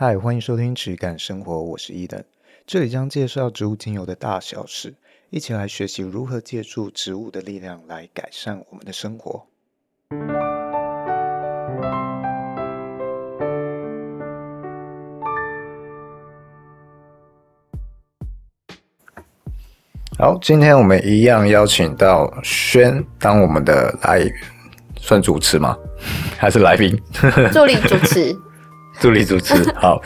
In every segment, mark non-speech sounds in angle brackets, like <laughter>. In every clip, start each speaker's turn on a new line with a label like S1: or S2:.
S1: 嗨，欢迎收听质感生活，我是伊登，这里将介绍植物精油的大小事，一起来学习如何借助植物的力量来改善我们的生活。好，今天我们一样邀请到轩当我们的来算主持吗？<laughs> 还是来宾？<laughs>
S2: 助理主持。
S1: 助理主持。<laughs> 好，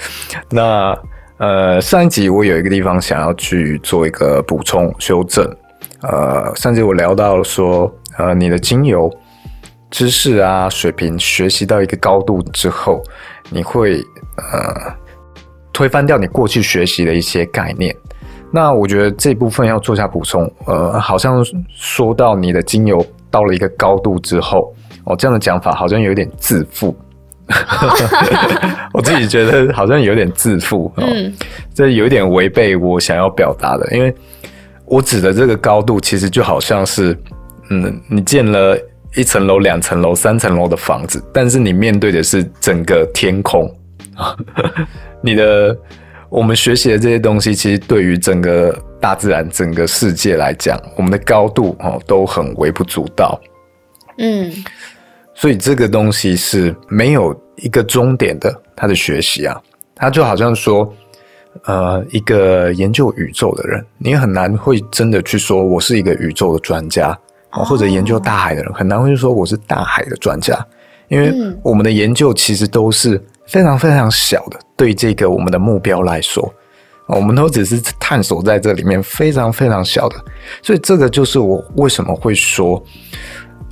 S1: 那呃上一集我有一个地方想要去做一个补充修正，呃上集我聊到说，呃你的精油知识啊水平学习到一个高度之后，你会呃推翻掉你过去学习的一些概念，那我觉得这部分要做下补充，呃好像说到你的精油到了一个高度之后，哦这样的讲法好像有点自负。<laughs> 我自己觉得好像有点自负，嗯，这有点违背我想要表达的，因为我指的这个高度，其实就好像是，嗯，你建了一层楼、两层楼、三层楼的房子，但是你面对的是整个天空。<laughs> 你的我们学习的这些东西，其实对于整个大自然、整个世界来讲，我们的高度哦都很微不足道，嗯。所以这个东西是没有一个终点的，他的学习啊，他就好像说，呃，一个研究宇宙的人，你很难会真的去说我是一个宇宙的专家，或者研究大海的人，很难会说我是大海的专家，因为我们的研究其实都是非常非常小的，对这个我们的目标来说，我们都只是探索在这里面非常非常小的，所以这个就是我为什么会说。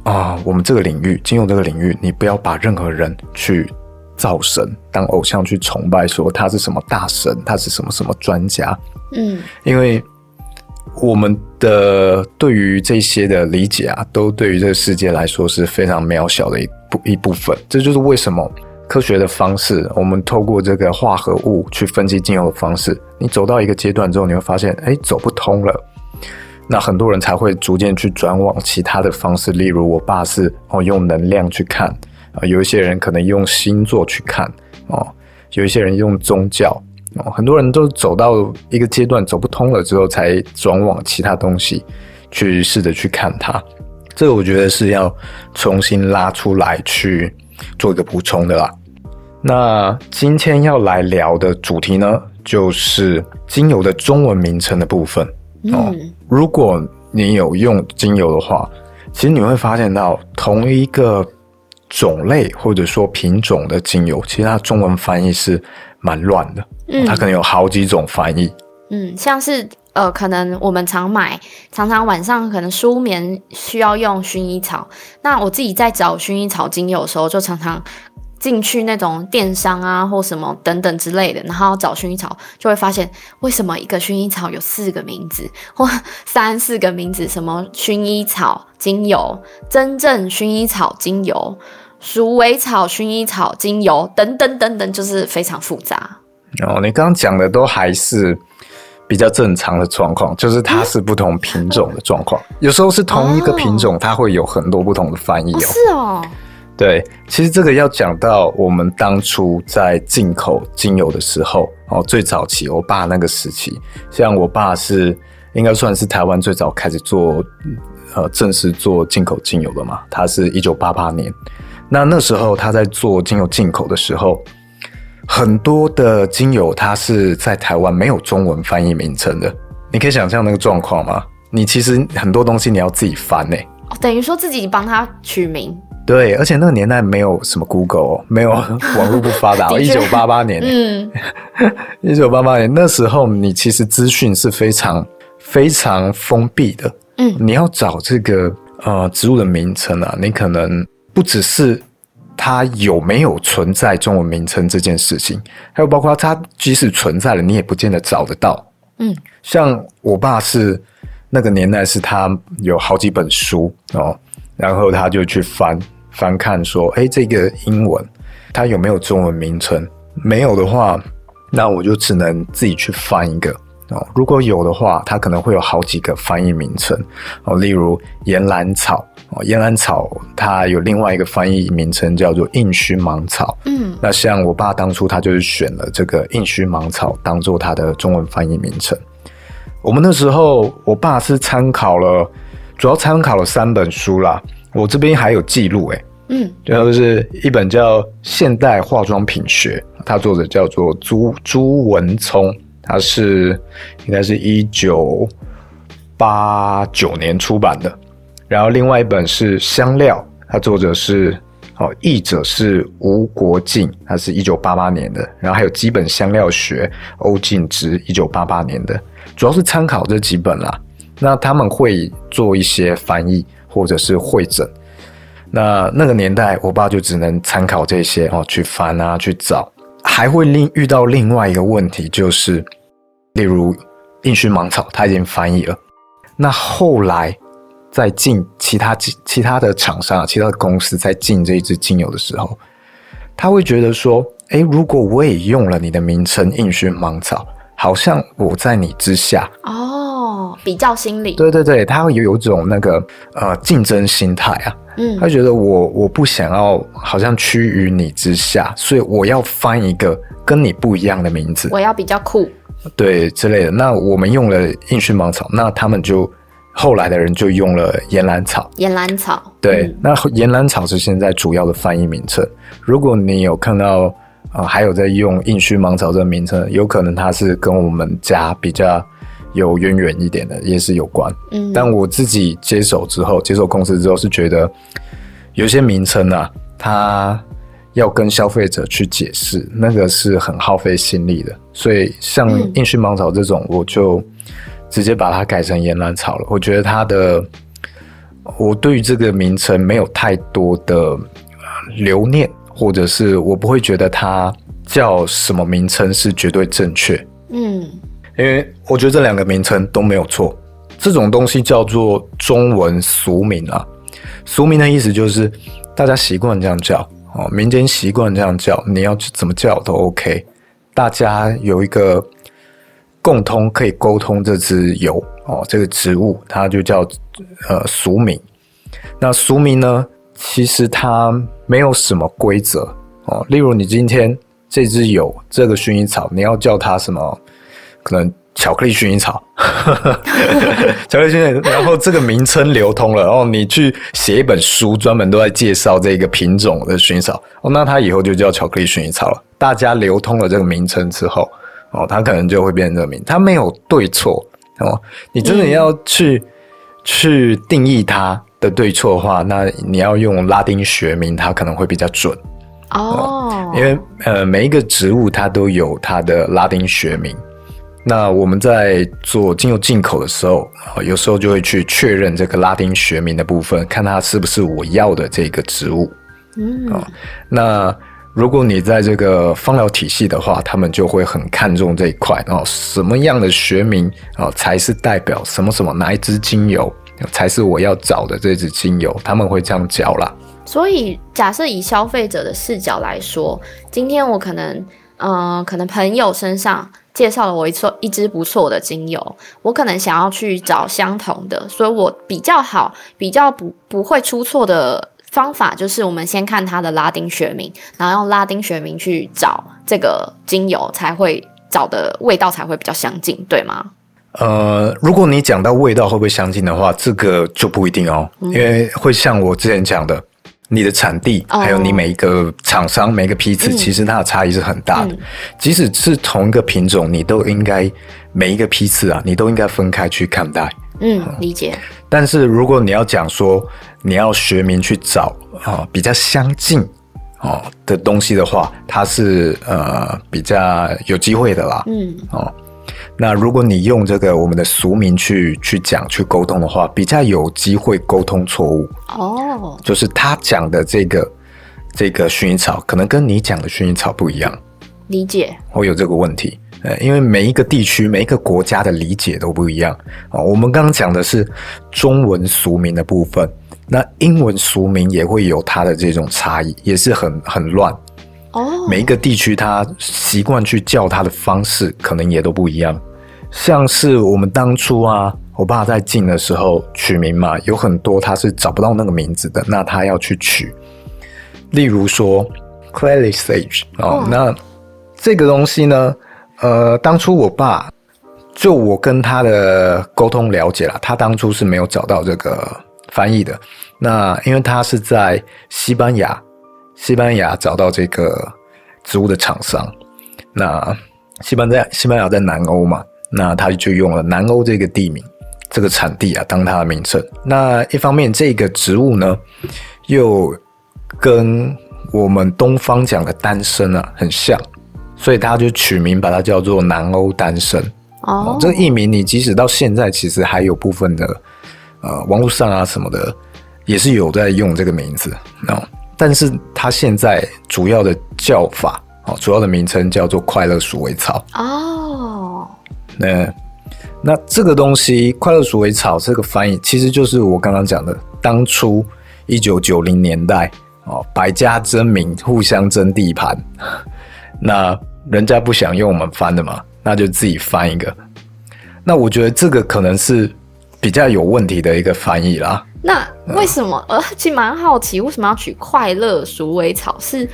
S1: 啊，我们这个领域，金融这个领域，你不要把任何人去造神当偶像去崇拜，说他是什么大神，他是什么什么专家。嗯，因为我们的对于这些的理解啊，都对于这个世界来说是非常渺小的一部一部分。这就是为什么科学的方式，我们透过这个化合物去分析金融的方式，你走到一个阶段之后，你会发现，哎，走不通了。那很多人才会逐渐去转往其他的方式，例如我爸是哦用能量去看啊，有一些人可能用星座去看哦，有一些人用宗教哦，很多人都走到一个阶段走不通了之后，才转往其他东西去试着去看它。这个我觉得是要重新拉出来去做一个补充的啦。那今天要来聊的主题呢，就是精油的中文名称的部分。哦，如果你有用精油的话，其实你会发现到同一个种类或者说品种的精油，其实它中文翻译是蛮乱的。嗯，它可能有好几种翻译。
S2: 嗯，像是呃，可能我们常买，常常晚上可能舒眠需要用薰衣草。那我自己在找薰衣草精油的时候，就常常。进去那种电商啊，或什么等等之类的，然后找薰衣草，就会发现为什么一个薰衣草有四个名字，或三四个名字，什么薰衣草精油、真正薰衣草精油、鼠尾草薰衣草精油等等等等，就是非常复杂。
S1: 哦，你刚刚讲的都还是比较正常的状况，就是它是不同品种的状况，有时候是同一个品种，它会有很多不同的翻译哦。哦
S2: 是哦。
S1: 对，其实这个要讲到我们当初在进口精油的时候，哦，最早期我爸那个时期，像我爸是应该算是台湾最早开始做，呃，正式做进口精油的嘛。他是一九八八年，那那时候他在做精油进口的时候，很多的精油它是在台湾没有中文翻译名称的。你可以想象那个状况吗？你其实很多东西你要自己翻呢，
S2: 等于说自己帮他取名。
S1: 对，而且那个年代没有什么 Google，没有 <laughs> 网络不发达。<laughs> 一九八八年，嗯，<laughs> 一九八八年那时候，你其实资讯是非常非常封闭的。嗯，你要找这个呃植物的名称啊，你可能不只是它有没有存在中文名称这件事情，还有包括它即使存在了，你也不见得找得到。嗯，像我爸是那个年代，是他有好几本书哦。然后他就去翻翻看，说：“哎，这个英文它有没有中文名称？没有的话，那我就只能自己去翻一个。哦。如果有的话，它可能会有好几个翻译名称哦，例如岩兰草哦，岩兰草它有另外一个翻译名称叫做应须芒草。嗯，那像我爸当初他就是选了这个应须芒草当做他的中文翻译名称。我们那时候，我爸是参考了，主要参考了三本书啦。我这边还有记录，诶嗯，就是一本叫《现代化妆品学》，它作者叫做朱朱文聪，他是应该是一九八九年出版的。然后另外一本是《香料》，它作者是哦，译者是吴国敬，他是一九八八年的。然后还有《基本香料学》，欧进之，一九八八年的。主要是参考这几本啦，那他们会做一些翻译或者是会诊。那那个年代，我爸就只能参考这些哦，去翻啊，去找。还会另遇到另外一个问题，就是例如应须芒草，他已经翻译了。那后来在进其他其他的厂商、其他的公司在进这一支精油的时候，他会觉得说：诶，如果我也用了你的名称应须芒草。好像我在你之下
S2: 哦，比较心理。
S1: 对对对，他会有有种那个呃竞争心态啊，嗯，他觉得我我不想要好像趋于你之下，所以我要翻一个跟你不一样的名字，
S2: 我要比较酷，
S1: 对之类的。那我们用了应须芒草，那他们就后来的人就用了岩兰草，
S2: 岩兰草，
S1: 对，嗯、那岩兰草是现在主要的翻译名称。如果你有看到。啊、呃，还有在用应须芒草这个名称，有可能它是跟我们家比较有渊源一点的，也是有关。嗯，但我自己接手之后，接手公司之后，是觉得有些名称啊，它要跟消费者去解释，那个是很耗费心力的。所以像应须芒草这种，我就直接把它改成岩兰草了。我觉得它的，我对于这个名称没有太多的留念。或者是我不会觉得它叫什么名称是绝对正确，嗯，因为我觉得这两个名称都没有错。这种东西叫做中文俗名啊，俗名的意思就是大家习惯这样叫哦，民间习惯这样叫，你要怎么叫都 OK。大家有一个共通可以沟通这支油哦，这个植物它就叫呃俗名。那俗名呢？其实它没有什么规则哦，例如你今天这只有这个薰衣草，你要叫它什么？可能巧克力薰衣草，<laughs> 巧克力薰衣草，然后这个名称流通了，然后你去写一本书，专门都在介绍这个品种的薰衣草哦，那它以后就叫巧克力薰衣草了。大家流通了这个名称之后哦，它可能就会变成这个名，它没有对错哦，你真的要去、嗯、去定义它。的对错的话，那你要用拉丁学名，它可能会比较准哦、oh. 嗯。因为呃，每一个植物它都有它的拉丁学名。那我们在做精油进口的时候，有时候就会去确认这个拉丁学名的部分，看它是不是我要的这个植物。嗯、mm. 那如果你在这个芳疗体系的话，他们就会很看重这一块哦，什么样的学名啊才是代表什么什么哪一支精油？才是我要找的这支精油，他们会这样教啦。
S2: 所以，假设以消费者的视角来说，今天我可能，嗯、可能朋友身上介绍了我一错一支不错的精油，我可能想要去找相同的，所以我比较好，比较不不会出错的方法，就是我们先看它的拉丁学名，然后用拉丁学名去找这个精油，才会找的味道才会比较相近，对吗？
S1: 呃，如果你讲到味道会不会相近的话，这个就不一定哦，嗯、因为会像我之前讲的，你的产地、哦、还有你每一个厂商每一个批次，其实它的差异是很大的。嗯、即使是同一个品种，你都应该每一个批次啊，你都应该分开去看待。
S2: 嗯，理解。
S1: 但是如果你要讲说你要学名去找啊、呃、比较相近哦的东西的话，它是呃比较有机会的啦。嗯，哦。那如果你用这个我们的俗名去去讲去沟通的话，比较有机会沟通错误哦。就是他讲的这个这个薰衣草，可能跟你讲的薰衣草不一样。
S2: 理解。会
S1: 有这个问题，呃，因为每一个地区每一个国家的理解都不一样啊。我们刚刚讲的是中文俗名的部分，那英文俗名也会有它的这种差异，也是很很乱。哦，每一个地区它习惯去叫它的方式可能也都不一样。像是我们当初啊，我爸在进的时候取名嘛，有很多他是找不到那个名字的，那他要去取。例如说 c l a r i s a g e 哦，那这个东西呢，呃，当初我爸就我跟他的沟通了解了，他当初是没有找到这个翻译的。那因为他是在西班牙，西班牙找到这个植物的厂商。那西班牙西班牙在南欧嘛，那他就用了南欧这个地名，这个产地啊当它的名称。那一方面，这个植物呢，又跟我们东方讲的丹参啊很像，所以他就取名把它叫做南欧丹参。哦，这个译名你即使到现在，其实还有部分的呃网络上啊什么的。也是有在用这个名字哦，但是它现在主要的叫法哦，主要的名称叫做快乐鼠尾草哦。那那这个东西快乐鼠尾草这个翻译，其实就是我刚刚讲的，当初一九九零年代哦，百家争鸣，互相争地盘，<laughs> 那人家不想用我们翻的嘛，那就自己翻一个。那我觉得这个可能是比较有问题的一个翻译啦。
S2: 那为什么？呃，其实蛮好奇，为什么要取快乐鼠尾草？是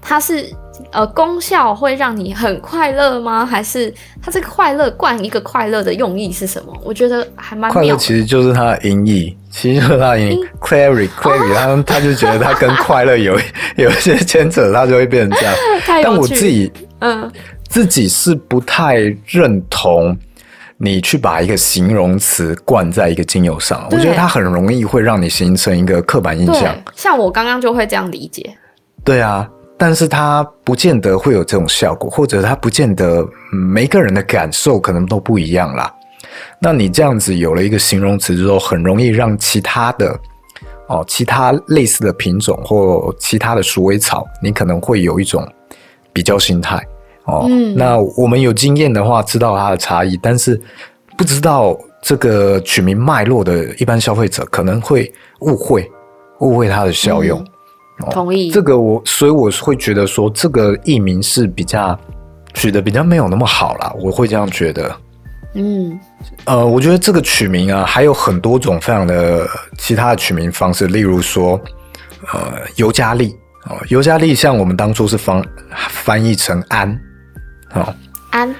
S2: 它是呃功效会让你很快乐吗？还是它这个快乐冠一个快乐的用意是什么？我觉得还蛮快乐，
S1: 其实就是它的音译，其实就是它的音 Clary Clary，他他就觉得它跟快乐有 <laughs> 有一些牵扯，它就会变成这样。<laughs> 但我自己嗯自己是不太认同。你去把一个形容词灌在一个精油上，我觉得它很容易会让你形成一个刻板印象。
S2: 像我刚刚就会这样理解。
S1: 对啊，但是它不见得会有这种效果，或者它不见得每个人的感受可能都不一样啦。那你这样子有了一个形容词之后，很容易让其他的哦，其他类似的品种或其他的鼠尾草，你可能会有一种比较心态。哦，嗯，那我们有经验的话，知道它的差异，但是不知道这个取名脉络的一般消费者可能会误会，误会它的效用。
S2: 嗯，同意。
S1: 这个我，所以我会觉得说，这个译名是比较取得比较没有那么好啦，我会这样觉得。嗯，呃，我觉得这个取名啊，还有很多种非常的其他的取名方式，例如说，呃，尤加利哦，尤加利像我们当初是翻翻译成安。哦，
S2: 安，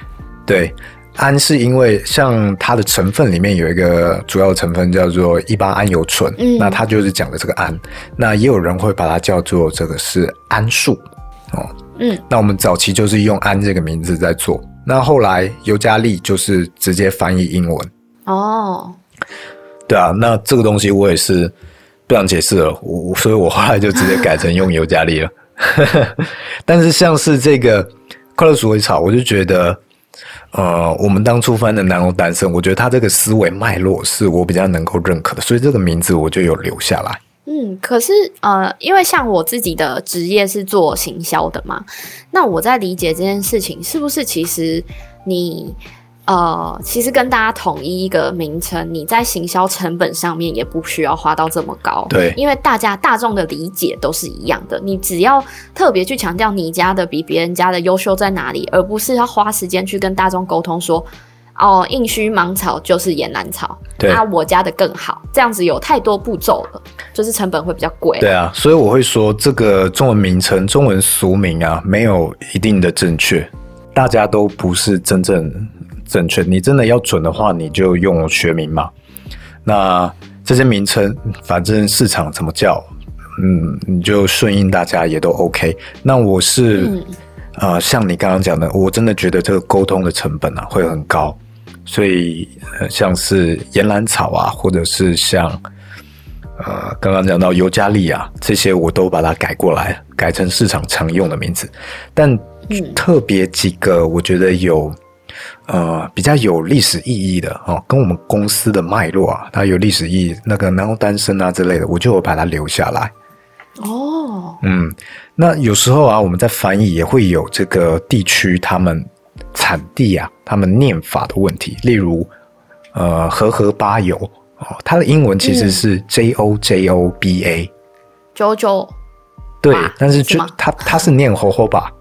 S1: 对，胺是因为像它的成分里面有一个主要成分叫做一八桉油醇，嗯，那它就是讲的这个氨。那也有人会把它叫做这个是桉树，哦，嗯，那我们早期就是用氨这个名字在做，那后来尤加利就是直接翻译英文，哦，对啊，那这个东西我也是不想解释了，我所以我后来就直接改成用尤加利了，<laughs> 但是像是这个。快乐鼠尾草，我就觉得，呃，我们当初翻的南欧单身，我觉得他这个思维脉络是我比较能够认可的，所以这个名字我就有留下来。
S2: 嗯，可是呃，因为像我自己的职业是做行销的嘛，那我在理解这件事情，是不是其实你？呃，其实跟大家统一一个名称，你在行销成本上面也不需要花到这么高。
S1: 对，
S2: 因为大家大众的理解都是一样的。你只要特别去强调你家的比别人家的优秀在哪里，而不是要花时间去跟大众沟通说，哦，应须芒草就是岩兰草，
S1: 那
S2: 啊，我家的更好。这样子有太多步骤了，就是成本会比较贵。
S1: 对啊，所以我会说，这个中文名称、中文俗名啊，没有一定的正确，大家都不是真正。正确，你真的要准的话，你就用学名嘛。那这些名称，反正市场怎么叫，嗯，你就顺应大家也都 OK。那我是，啊、嗯呃，像你刚刚讲的，我真的觉得这个沟通的成本啊会很高，所以、呃、像是岩兰草啊，或者是像呃刚刚讲到尤加利啊，这些我都把它改过来，改成市场常用的名字。但特别几个，我觉得有。呃，比较有历史意义的哦，跟我们公司的脉络啊，它有历史意义，那个南欧单身啊之类的，我就会把它留下来。哦，嗯，那有时候啊，我们在翻译也会有这个地区他们产地啊，他们念法的问题，例如呃，和和巴油哦，它的英文其实是 J O J O B A，
S2: 九九，
S1: 对，但是就它它是念荷荷巴。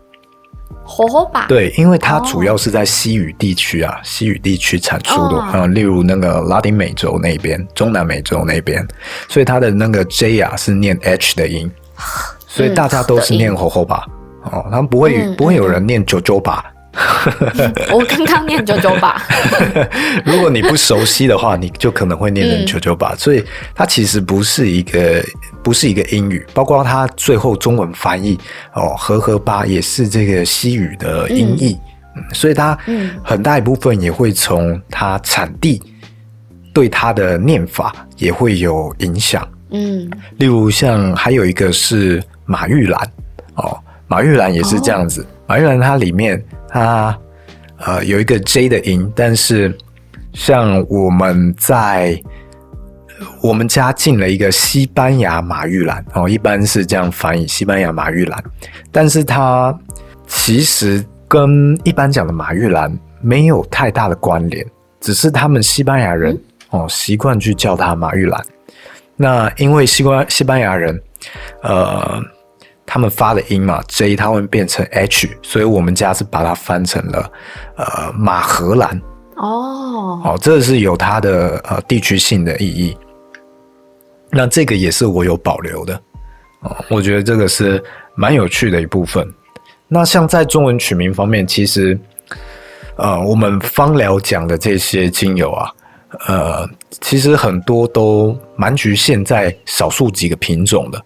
S2: 火火把。
S1: 对，因为它主要是在西语地区啊，西语地区产出的，嗯、
S2: 哦，
S1: 例如那个拉丁美洲那边、中南美洲那边，所以它的那个 J 啊是念 H 的音，<laughs> 所以大家都是念火火把哦，他们不会、嗯、不会有人念九九把。<laughs>
S2: 我刚刚念九九八，<laughs>
S1: 如果你不熟悉的话，你就可能会念成九九把，嗯、所以它其实不是一个不是一个英语，包括它最后中文翻译哦，和和八也是这个西语的音译，嗯，所以它很大一部分也会从它产地对它的念法也会有影响，嗯，例如像还有一个是马玉兰。哦，马玉兰也是这样子，哦、马玉兰它里面。它呃有一个 J 的音，但是像我们在我们家进了一个西班牙马玉兰哦，一般是这样翻译西班牙马玉兰，但是它其实跟一般讲的马玉兰没有太大的关联，只是他们西班牙人哦习惯去叫它马玉兰。那因为西关西班牙人呃。他们发的音嘛，J 它会变成 H，所以我们家是把它翻成了呃马荷兰哦哦，这是有它的呃地区性的意义。那这个也是我有保留的哦，我觉得这个是蛮有趣的一部分。那像在中文取名方面，其实呃我们芳疗讲的这些精油啊，呃其实很多都蛮局限在少数几个品种的。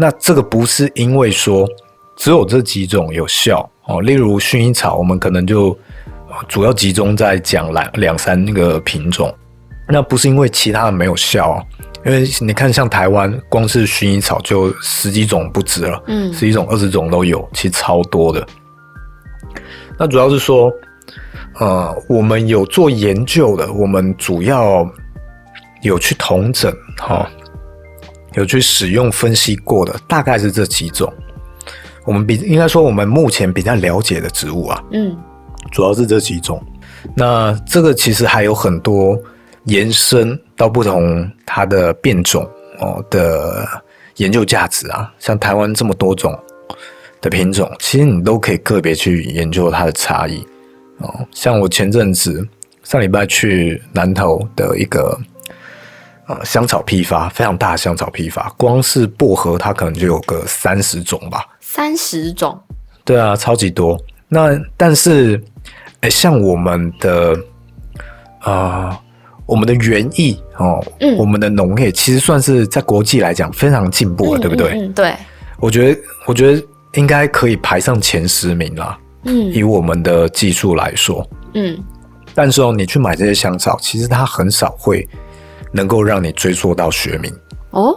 S1: 那这个不是因为说只有这几种有效哦，例如薰衣草，我们可能就主要集中在讲两两三个品种。那不是因为其他的没有效，因为你看像台湾，光是薰衣草就十几种不止了，嗯，十几种、二十种都有，其实超多的。那主要是说，呃，我们有做研究的，我们主要有去统整，哈。有去使用分析过的，大概是这几种。我们比应该说，我们目前比较了解的植物啊，嗯，主要是这几种。那这个其实还有很多延伸到不同它的变种哦的研究价值啊。像台湾这么多种的品种，其实你都可以个别去研究它的差异哦。像我前阵子上礼拜去南投的一个。香草批发非常大的香草批发，光是薄荷它可能就有个三十种吧。
S2: 三十种？
S1: 对啊，超级多。那但是，欸、像我们的啊、呃，我们的园艺哦，嗯，我们的农业其实算是在国际来讲非常进步了，嗯、对不对？
S2: 嗯，对。
S1: 我觉得，我觉得应该可以排上前十名了。嗯，以我们的技术来说，嗯。但是哦，你去买这些香草，其实它很少会。能够让你追溯到学名哦，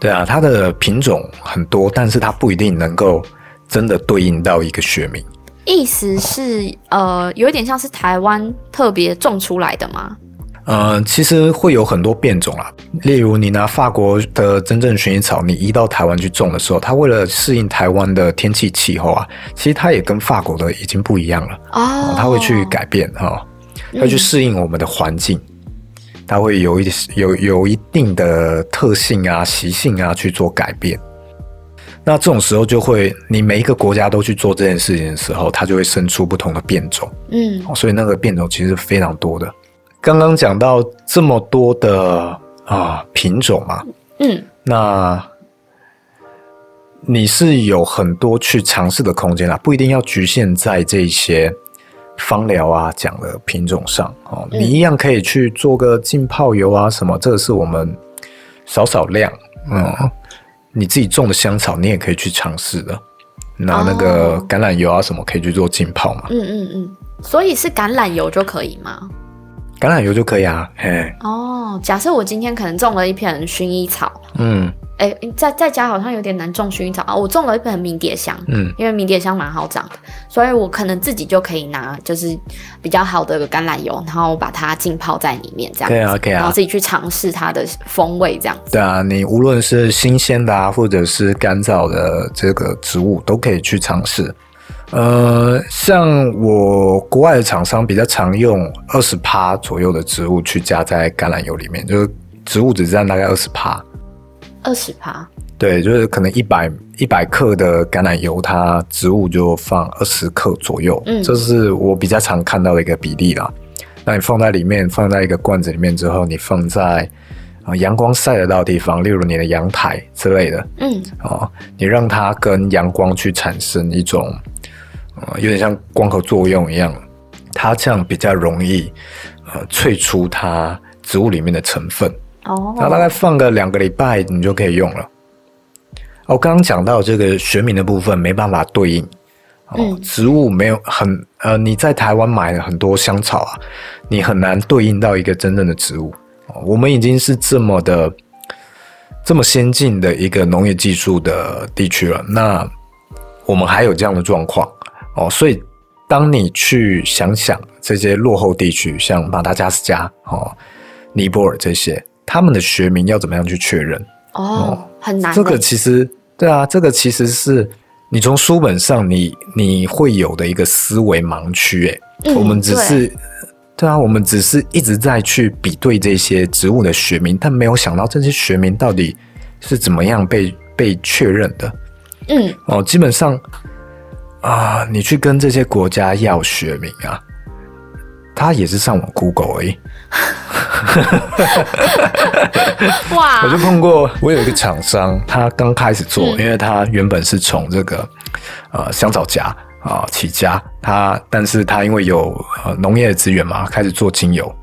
S1: 对啊，它的品种很多，但是它不一定能够真的对应到一个学名。
S2: 意思是，呃，有一点像是台湾特别种出来的吗？
S1: 呃，其实会有很多变种啦。例如，你拿法国的真正薰衣草，你移到台湾去种的时候，它为了适应台湾的天气气候啊，其实它也跟法国的已经不一样了哦。它会去改变哈，它会去适应我们的环境。嗯它会有一有有一定的特性啊、习性啊去做改变。那这种时候就会，你每一个国家都去做这件事情的时候，它就会生出不同的变种。嗯，所以那个变种其实非常多的。刚刚讲到这么多的啊品种嘛，嗯，那你是有很多去尝试的空间啦，不一定要局限在这些。芳疗啊，讲的品种上哦，你一样可以去做个浸泡油啊，什么，这个是我们少少量，嗯，你自己种的香草，你也可以去尝试的，拿那个橄榄油啊什么，可以去做浸泡嘛。嗯嗯
S2: 嗯，所以是橄榄油就可以吗？
S1: 橄榄油就可以啊，嘿。
S2: 哦，假设我今天可能种了一片薰衣草，嗯。哎、欸，在在家好像有点难种薰衣草啊。我种了一盆迷迭香，嗯，因为迷迭香蛮好长的，所以我可能自己就可以拿就是比较好的橄榄油，然后把它浸泡在里面，这样子。可以啊，可以啊。然后自己去尝试它的风味，这样子。
S1: 对啊，你无论是新鲜的啊，或者是干燥的这个植物，都可以去尝试。呃，像我国外的厂商比较常用二十趴左右的植物去加在橄榄油里面，就是植物只占大概二十趴。
S2: 二十趴，
S1: 对，就是可能一百一百克的橄榄油，它植物就放二十克左右，嗯，这是我比较常看到的一个比例啦。那你放在里面，放在一个罐子里面之后，你放在啊阳光晒得到的地方，例如你的阳台之类的，嗯，哦，你让它跟阳光去产生一种，呃，有点像光合作用一样，它这样比较容易，呃，萃出它植物里面的成分。哦，然后大概放个两个礼拜，你就可以用了。我刚刚讲到这个学名的部分没办法对应，哦，嗯，植物没有很呃，你在台湾买了很多香草啊，你很难对应到一个真正的植物。我们已经是这么的这么先进的一个农业技术的地区了，那我们还有这样的状况哦，所以当你去想想这些落后地区，像马达加斯加、哦，尼泊尔这些。他们的学名要怎么样去确认？
S2: 哦，哦很难。
S1: 这个其实，对啊，这个其实是你从书本上你你会有的一个思维盲区。哎、嗯，我们只是对，对啊，我们只是一直在去比对这些植物的学名，但没有想到这些学名到底是怎么样被被确认的。嗯，哦，基本上啊，你去跟这些国家要学名啊，他也是上网 Google 而已。<laughs>
S2: 哇！
S1: 我就碰过，我有一个厂商，他刚开始做，嗯、因为他原本是从这个呃香草荚啊起家，他但是他因为有呃农业的资源嘛，开始做精油。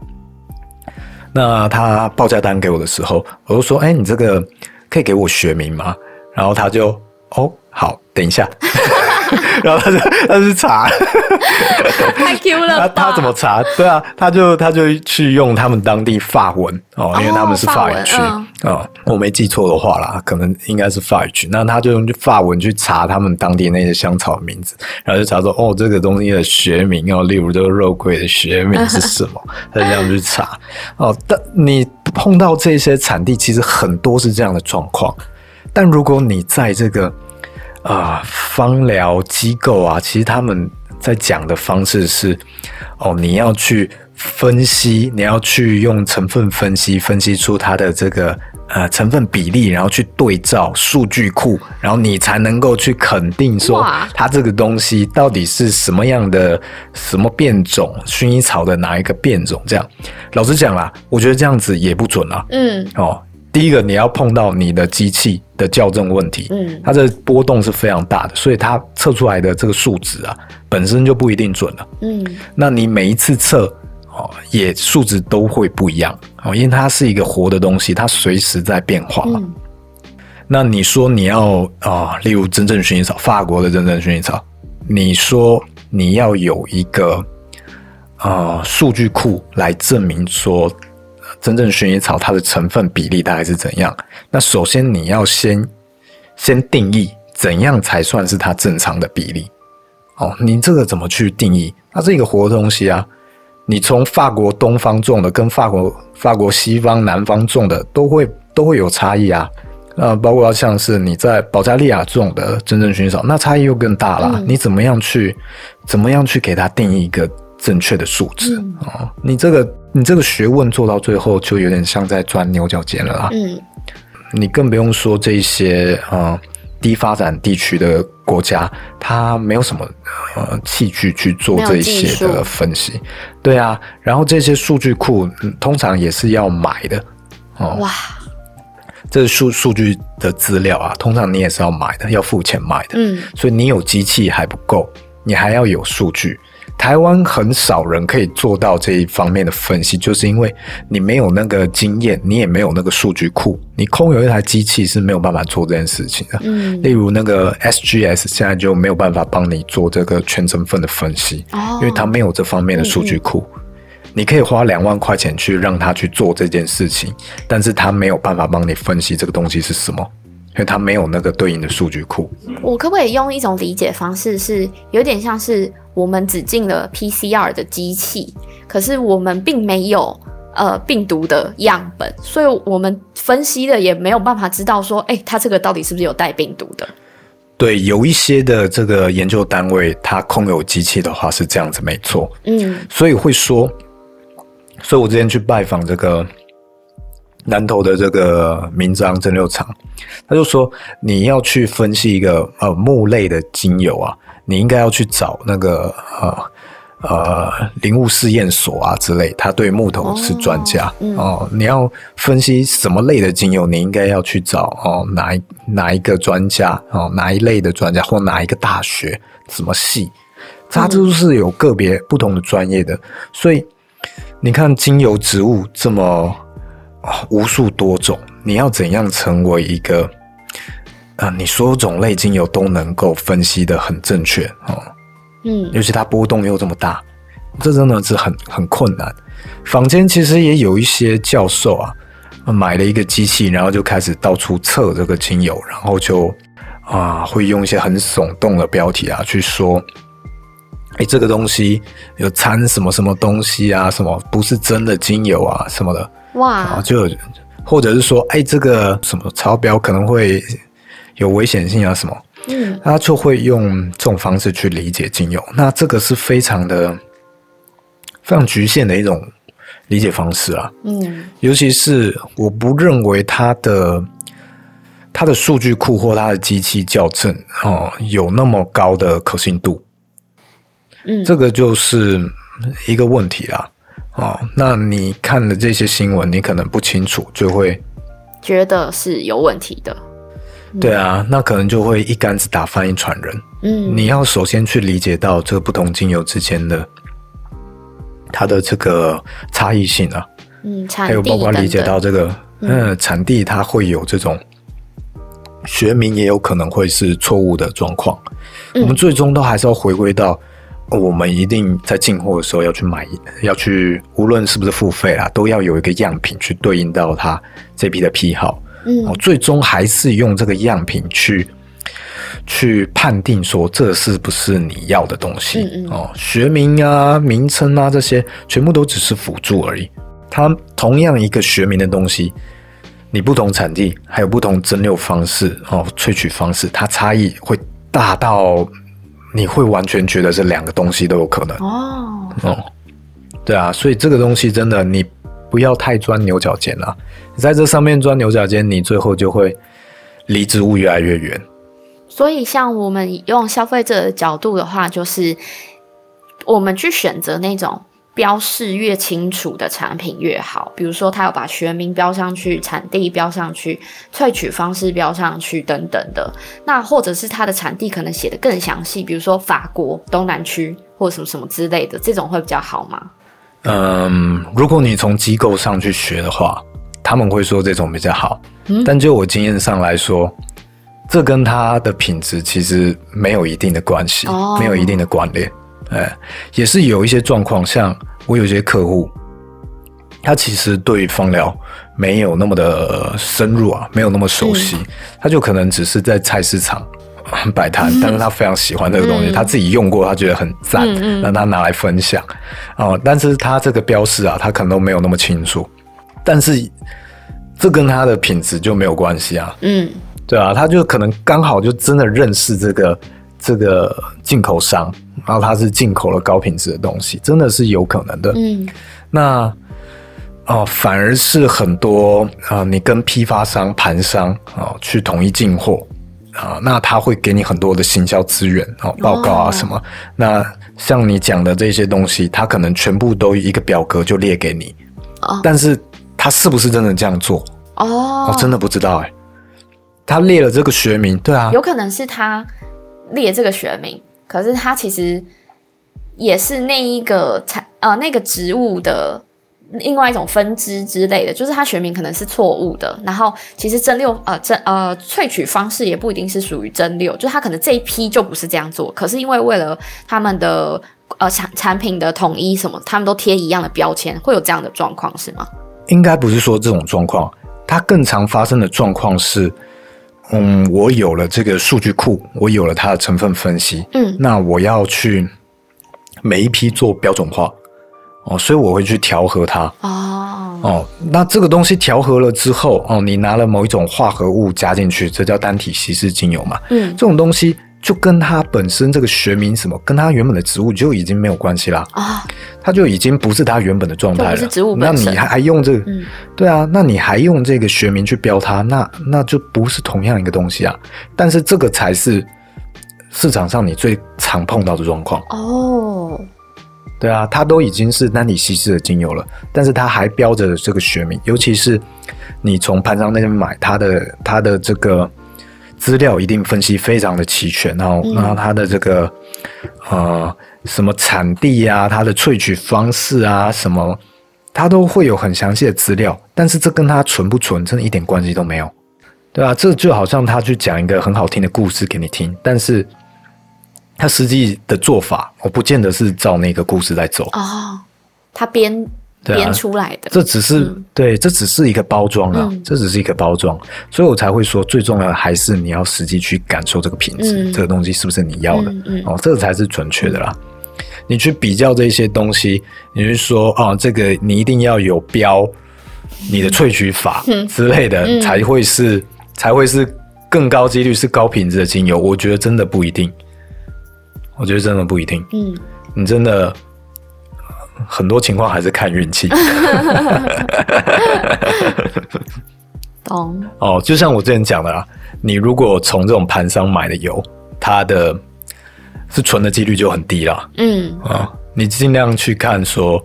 S1: 那他报价单给我的时候，我就说：“哎、欸，你这个可以给我学名吗？”然后他就：“哦，好，等一下。” <laughs> <laughs> 然后他就他就查，
S2: 太 Q 了吧。
S1: 他他怎么查？对啊，他就他就去用他们当地法文哦，因为他们是法语区啊。我没记错的话啦，可能应该是法语区。那他就用法文去查他们当地那些香草的名字，然后就查说哦，这个东西的学名哦，例如这个肉桂的学名是什么？<laughs> 他就这样去查哦。但你碰到这些产地，其实很多是这样的状况。但如果你在这个啊，芳疗机构啊，其实他们在讲的方式是，哦，你要去分析，你要去用成分分析，分析出它的这个呃成分比例，然后去对照数据库，然后你才能够去肯定说，它这个东西到底是什么样的什么变种，薰衣草的哪一个变种？这样，老实讲啦，我觉得这样子也不准啊。嗯，哦。第一个，你要碰到你的机器的校正问题，嗯，它的波动是非常大的，所以它测出来的这个数值啊，本身就不一定准了，嗯，那你每一次测哦，也数值都会不一样哦，因为它是一个活的东西，它随时在变化嘛。嗯、那你说你要啊、哦，例如真正薰衣草，法国的真正薰衣草，你说你要有一个啊、呃、数据库来证明说。真正薰衣草它的成分比例大概是怎样？那首先你要先先定义怎样才算是它正常的比例哦？你这个怎么去定义？它是一个活的东西啊！你从法国东方种的跟法国法国西方南方种的都会都会有差异啊！呃，包括像是你在保加利亚种的真正薰衣草，那差异又更大了。嗯、你怎么样去怎么样去给它定义一个正确的数值啊、嗯哦？你这个。你这个学问做到最后，就有点像在钻牛角尖了啦。嗯，你更不用说这些啊、呃、低发展地区的国家，它没有什么呃器具去做这些的分析。对啊，然后这些数据库、嗯、通常也是要买的哦。哇，这数数据的资料啊，通常你也是要买的，要付钱买的。嗯，所以你有机器还不够，你还要有数据。台湾很少人可以做到这一方面的分析，就是因为你没有那个经验，你也没有那个数据库，你空有一台机器是没有办法做这件事情的。嗯，例如那个 SGS 现在就没有办法帮你做这个全成分的分析，哦，因为它没有这方面的数据库。嗯嗯。你可以花两万块钱去让他去做这件事情，但是他没有办法帮你分析这个东西是什么。因为他没有那个对应的数据库。
S2: 我可不可以用一种理解方式，是有点像是我们只进了 PCR 的机器，可是我们并没有呃病毒的样本，所以我们分析的也没有办法知道说，哎，它这个到底是不是有带病毒的？
S1: 对，有一些的这个研究单位，它空有机器的话是这样子，没错。嗯，所以会说，所以我之前去拜访这个。南投的这个明章蒸馏厂，他就说你要去分析一个呃木类的精油啊，你应该要去找那个呃呃林务试验所啊之类，他对木头是专家哦、嗯呃。你要分析什么类的精油，你应该要去找哦、呃、哪一哪一个专家哦、呃、哪一类的专家或哪一个大学什么系，他都是有个别不同的专业的，所以你看精油植物这么。无数多种，你要怎样成为一个啊、呃？你所有种类精油都能够分析的很正确哦。嗯，尤其它波动又这么大，这真的是很很困难。坊间其实也有一些教授啊，买了一个机器，然后就开始到处测这个精油，然后就啊，会用一些很耸动的标题啊去说，哎，这个东西有掺什么什么东西啊，什么不是真的精油啊，什么的。哇，就或者是说，哎，这个什么超标可能会有危险性啊，什么，嗯，他就会用这种方式去理解精油，那这个是非常的非常局限的一种理解方式啊，嗯，尤其是我不认为它的它的数据库或它的机器校正哦有那么高的可信度，嗯，这个就是一个问题啦。哦，那你看的这些新闻，你可能不清楚，就会
S2: 觉得是有问题的。
S1: 对啊，那可能就会一竿子打翻一船人。嗯，你要首先去理解到这个不同精油之间的它的这个差异性啊，嗯，还有包括理解到这个嗯产地它会有这种学名也有可能会是错误的状况。我们最终都还是要回归到。我们一定在进货的时候要去买，要去无论是不是付费啦，都要有一个样品去对应到它这批的批号。嗯，哦最终还是用这个样品去去判定说这是不是你要的东西。嗯嗯。哦，学名啊、名称啊这些全部都只是辅助而已。它同样一个学名的东西，你不同产地还有不同蒸馏方式哦，萃取方式，它差异会大到。你会完全觉得这两个东西都有可能哦，哦，对啊，所以这个东西真的你不要太钻牛角尖了。你在这上面钻牛角尖，你最后就会离植物越来越远。
S2: 所以，像我们用消费者的角度的话，就是我们去选择那种。标示越清楚的产品越好，比如说他有把学名标上去、产地标上去、萃取方式标上去等等的。那或者是它的产地可能写得更详细，比如说法国东南区或什么什么之类的，这种会比较好吗？
S1: 嗯，如果你从机构上去学的话，他们会说这种比较好。嗯，但就我经验上来说，这跟它的品质其实没有一定的关系，哦，没有一定的关联。哎，也是有一些状况，像我有些客户，他其实对芳疗没有那么的深入啊，没有那么熟悉，嗯、他就可能只是在菜市场摆摊，嗯、但是他非常喜欢这个东西，嗯、他自己用过，他觉得很赞，让、嗯、他拿来分享。哦、嗯，但是他这个标识啊，他可能都没有那么清楚，但是这跟他的品质就没有关系啊，嗯，对啊，他就可能刚好就真的认识这个。这个进口商，然后他是进口了高品质的东西，真的是有可能的。嗯，那哦、呃，反而是很多啊、呃，你跟批发商、盘商啊、呃、去统一进货啊、呃，那他会给你很多的行销资源啊、呃、报告啊什么。哦、那像你讲的这些东西，他可能全部都一个表格就列给你。哦，但是他是不是真的这样做？哦，我真的不知道哎、欸。他列了这个学名，对啊，
S2: 有可能是他。列这个学名，可是他其实也是那一个产呃那个植物的另外一种分支之类的，就是它学名可能是错误的。然后其实蒸馏呃蒸呃萃取方式也不一定是属于蒸馏，就是它可能这一批就不是这样做。可是因为为了他们的呃产产品的统一什么，他们都贴一样的标签，会有这样的状况是吗？
S1: 应该不是说这种状况，它更常发生的状况是。嗯，我有了这个数据库，我有了它的成分分析，嗯，那我要去每一批做标准化，哦，所以我会去调和它，哦，哦，那这个东西调和了之后，哦，你拿了某一种化合物加进去，这叫单体稀释精油嘛，嗯，这种东西就跟它本身这个学名什么，跟它原本的植物就已经没有关系啦。啊，它就已经不是它原本的状态了。
S2: 是植物。
S1: 那你还还用这个？嗯，对啊，那你还用这个学名去标它，那那就不是同样一个东西啊。但是这个才是市场上你最常碰到的状况。哦，对啊，它都已经是单体稀释的精油了，但是它还标着这个学名，尤其是你从盘商那边买它的它的这个。资料一定分析非常的齐全，然后，然后它的这个呃什么产地啊，它的萃取方式啊，什么，它都会有很详细的资料。但是这跟它纯不纯，真的一点关系都没有，对啊，这就好像他去讲一个很好听的故事给你听，但是他实际的做法，我不见得是照那个故事在走
S2: 哦，他编。编出来的，
S1: 这只是、嗯、对，这只是一个包装啊，嗯、这只是一个包装，所以我才会说，最重要的还是你要实际去感受这个品质，嗯、这个东西是不是你要的、哦，这个才是准确的啦。你去比较这些东西，你去说啊、哦，这个你一定要有标，你的萃取法之类的，嗯、才会是才会是更高几率是高品质的精油。我觉得真的不一定，我觉得真的不一定。嗯，你真的。很多情况还是看运气。<laughs>
S2: 懂
S1: 哦，就像我之前讲的啦，你如果从这种盘商买的油，它的是存的几率就很低了。嗯啊、哦，你尽量去看说，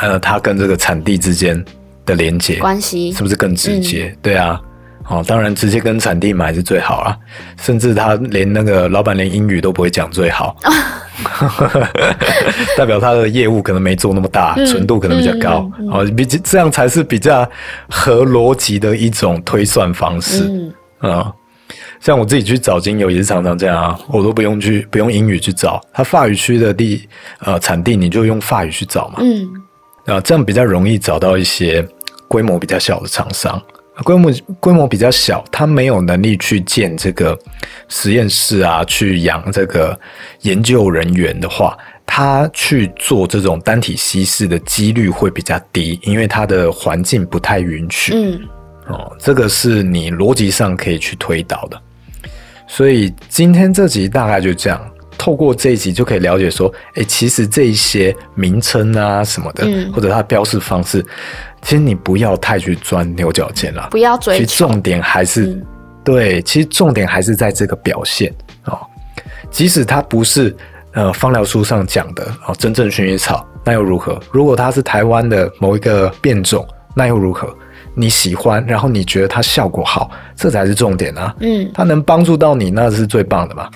S1: 呃，它跟这个产地之间的连接
S2: 关系
S1: 是不是更直接？嗯、对啊，哦，当然直接跟产地买是最好啊，甚至他连那个老板连英语都不会讲最好。<laughs> 代表他的业务可能没做那么大，纯、嗯、度可能比较高，哦、嗯，比、嗯、这样才是比较合逻辑的一种推算方式，嗯，嗯像我自己去找精油也是常常这样啊，我都不用去不用英语去找，它法语区的地呃产地你就用法语去找嘛，嗯，啊，这样比较容易找到一些规模比较小的厂商。规模规模比较小，他没有能力去建这个实验室啊，去养这个研究人员的话，他去做这种单体稀释的几率会比较低，因为他的环境不太允许。嗯，哦，这个是你逻辑上可以去推导的。所以今天这集大概就这样，透过这一集就可以了解说，哎，其实这一些名称啊什么的，嗯、或者它的标示方式。其实你不要太去钻牛角尖了，
S2: 不要追求。
S1: 其实重点还是、嗯、对，其实重点还是在这个表现哦。即使它不是呃方疗书上讲的哦，真正薰衣草，那又如何？如果它是台湾的某一个变种，那又如何？你喜欢，然后你觉得它效果好，这才是重点啊。嗯，它能帮助到你，那是最棒的嘛。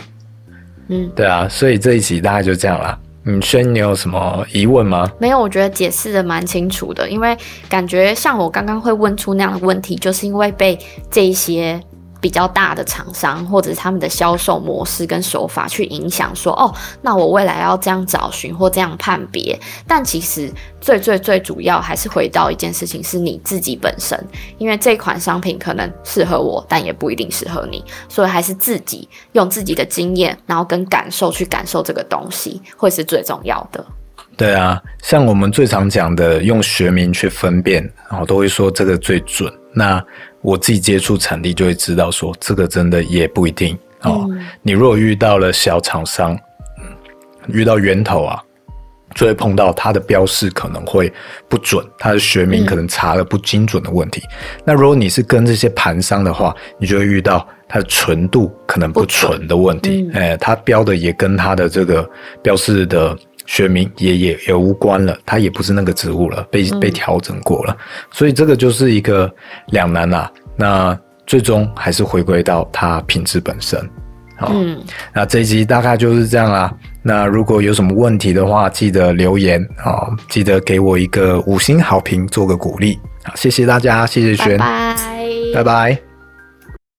S1: 嗯，对啊，所以这一集大概就这样啦。嗯，轩，你有什么疑问吗？
S2: 没有，我觉得解释的蛮清楚的。因为感觉像我刚刚会问出那样的问题，就是因为被这一些比较大的厂商或者是他们的销售模式跟手法去影响，说哦，那我未来要这样找寻或这样判别。但其实最最最主要还是回到一件事情，是你自己本身，因为这款商品可能适合我，但也不一定适合你，所以还是自己用自己的经验，然后跟感受去感受这个东西，会是最重要的。
S1: 对啊，像我们最常讲的用学名去分辨，然后都会说这个最准。那我自己接触产地就会知道说，这个真的也不一定哦。嗯、你如果遇到了小厂商，遇到源头啊。就会碰到它的标示可能会不准，它的学名可能查的不精准的问题。嗯、那如果你是跟这些盘商的话，你就会遇到它的纯度可能不纯的问题。哎、嗯，它标的也跟它的这个标示的学名也也也无关了，它也不是那个植物了，被被调整过了。所以这个就是一个两难啊。那最终还是回归到它品质本身。好，嗯，那这一集大概就是这样啦。那如果有什么问题的话，记得留言啊，记得给我一个五星好评，做个鼓励。好，谢谢大家，谢谢轩，拜拜。拜拜。